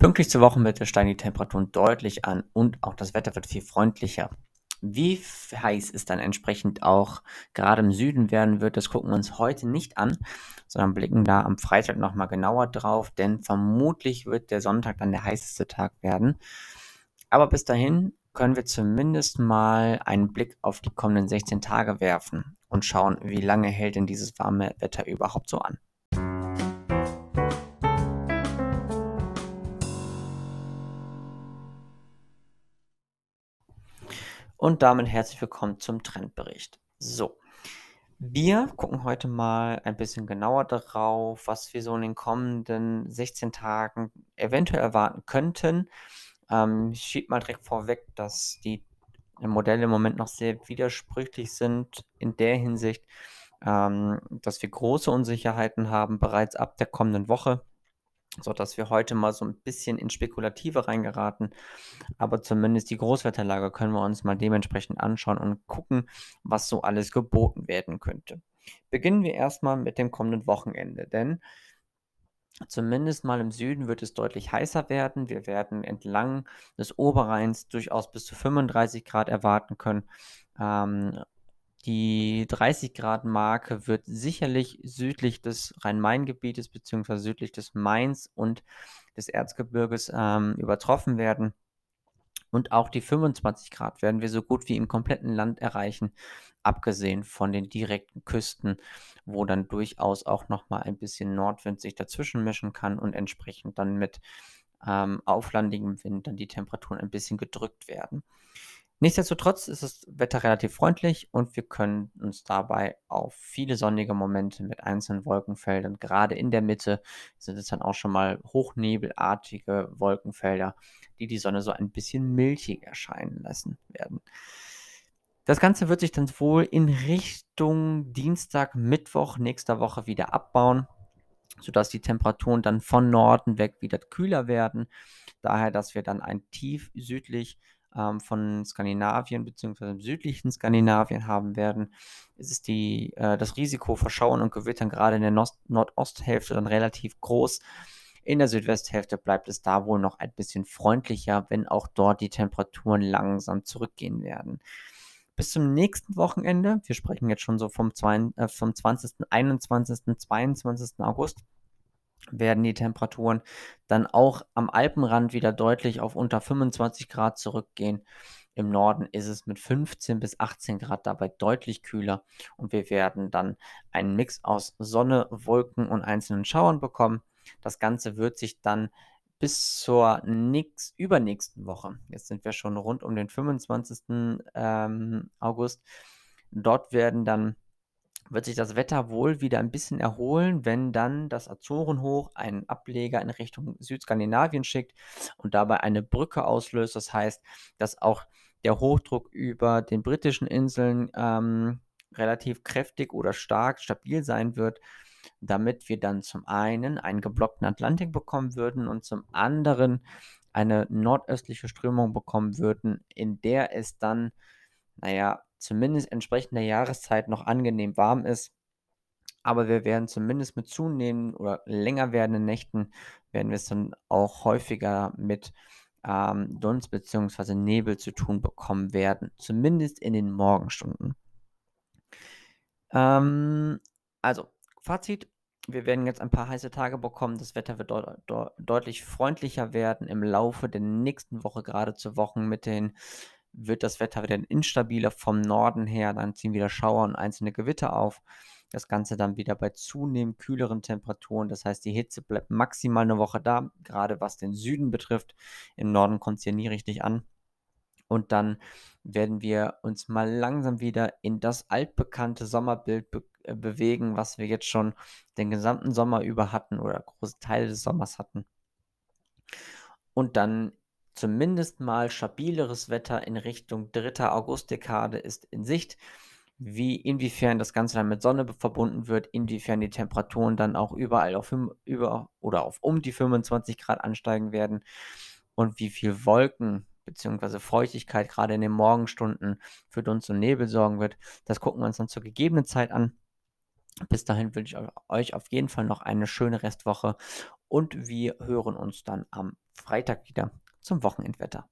Pünktlich zur Wochenmitte steigen die Temperaturen deutlich an und auch das Wetter wird viel freundlicher. Wie heiß es dann entsprechend auch gerade im Süden werden wird, das gucken wir uns heute nicht an, sondern blicken da am Freitag nochmal genauer drauf, denn vermutlich wird der Sonntag dann der heißeste Tag werden. Aber bis dahin können wir zumindest mal einen Blick auf die kommenden 16 Tage werfen und schauen, wie lange hält denn dieses warme Wetter überhaupt so an. Und damit herzlich willkommen zum Trendbericht. So, wir gucken heute mal ein bisschen genauer darauf, was wir so in den kommenden 16 Tagen eventuell erwarten könnten. Ähm, ich schiebe mal direkt vorweg, dass die Modelle im Moment noch sehr widersprüchlich sind in der Hinsicht, ähm, dass wir große Unsicherheiten haben bereits ab der kommenden Woche sodass wir heute mal so ein bisschen in Spekulative reingeraten. Aber zumindest die Großwetterlage können wir uns mal dementsprechend anschauen und gucken, was so alles geboten werden könnte. Beginnen wir erstmal mit dem kommenden Wochenende, denn Zumindest mal im Süden wird es deutlich heißer werden. Wir werden entlang des Oberrheins durchaus bis zu 35 Grad erwarten können. Ähm, die 30 Grad Marke wird sicherlich südlich des Rhein-Main-Gebietes bzw. südlich des Mains und des Erzgebirges ähm, übertroffen werden. Und auch die 25 Grad werden wir so gut wie im kompletten Land erreichen, abgesehen von den direkten Küsten, wo dann durchaus auch nochmal ein bisschen Nordwind sich dazwischen mischen kann und entsprechend dann mit ähm, auflandigem Wind dann die Temperaturen ein bisschen gedrückt werden. Nichtsdestotrotz ist das Wetter relativ freundlich und wir können uns dabei auf viele sonnige Momente mit einzelnen Wolkenfeldern, gerade in der Mitte sind es dann auch schon mal hochnebelartige Wolkenfelder, die die Sonne so ein bisschen milchig erscheinen lassen werden. Das Ganze wird sich dann wohl in Richtung Dienstag, Mittwoch nächster Woche wieder abbauen, sodass die Temperaturen dann von Norden weg wieder kühler werden. Daher, dass wir dann ein Tief südlich ähm, von Skandinavien bzw. im südlichen Skandinavien haben werden, ist die, äh, das Risiko vor Schauern und Gewittern gerade in der Nost Nordosthälfte dann relativ groß. In der Südwesthälfte bleibt es da wohl noch ein bisschen freundlicher, wenn auch dort die Temperaturen langsam zurückgehen werden. Bis zum nächsten Wochenende, wir sprechen jetzt schon so vom, zwei, äh, vom 20., 21., 22. August, werden die Temperaturen dann auch am Alpenrand wieder deutlich auf unter 25 Grad zurückgehen. Im Norden ist es mit 15 bis 18 Grad dabei deutlich kühler und wir werden dann einen Mix aus Sonne, Wolken und einzelnen Schauern bekommen. Das Ganze wird sich dann bis zur nix, übernächsten Woche, jetzt sind wir schon rund um den 25. Ähm, August, dort werden dann wird sich das Wetter wohl wieder ein bisschen erholen, wenn dann das Azorenhoch einen Ableger in Richtung Südskandinavien schickt und dabei eine Brücke auslöst. Das heißt, dass auch der Hochdruck über den britischen Inseln ähm, relativ kräftig oder stark stabil sein wird, damit wir dann zum einen einen geblockten Atlantik bekommen würden und zum anderen eine nordöstliche Strömung bekommen würden, in der es dann, naja, zumindest entsprechend der Jahreszeit noch angenehm warm ist. Aber wir werden zumindest mit zunehmenden oder länger werdenden Nächten, werden wir es dann auch häufiger mit ähm, Dunst bzw. Nebel zu tun bekommen werden. Zumindest in den Morgenstunden. Ähm, also, Fazit. Wir werden jetzt ein paar heiße Tage bekommen. Das Wetter wird de de deutlich freundlicher werden im Laufe der nächsten Woche, gerade zur Wochenmitte hin wird das Wetter wieder instabiler vom Norden her, dann ziehen wieder Schauer und einzelne Gewitter auf. Das Ganze dann wieder bei zunehmend kühleren Temperaturen. Das heißt, die Hitze bleibt maximal eine Woche da, gerade was den Süden betrifft. Im Norden kommt es ja nie richtig an. Und dann werden wir uns mal langsam wieder in das altbekannte Sommerbild be äh, bewegen, was wir jetzt schon den gesamten Sommer über hatten oder große Teile des Sommers hatten. Und dann Zumindest mal stabileres Wetter in Richtung 3. Augustdekade ist in Sicht. Wie, inwiefern das Ganze dann mit Sonne verbunden wird, inwiefern die Temperaturen dann auch überall auf über oder auf um die 25 Grad ansteigen werden und wie viel Wolken bzw. Feuchtigkeit gerade in den Morgenstunden für Dunst und Nebel sorgen wird. Das gucken wir uns dann zur gegebenen Zeit an. Bis dahin wünsche ich euch auf jeden Fall noch eine schöne Restwoche und wir hören uns dann am Freitag wieder zum Wochenendwetter.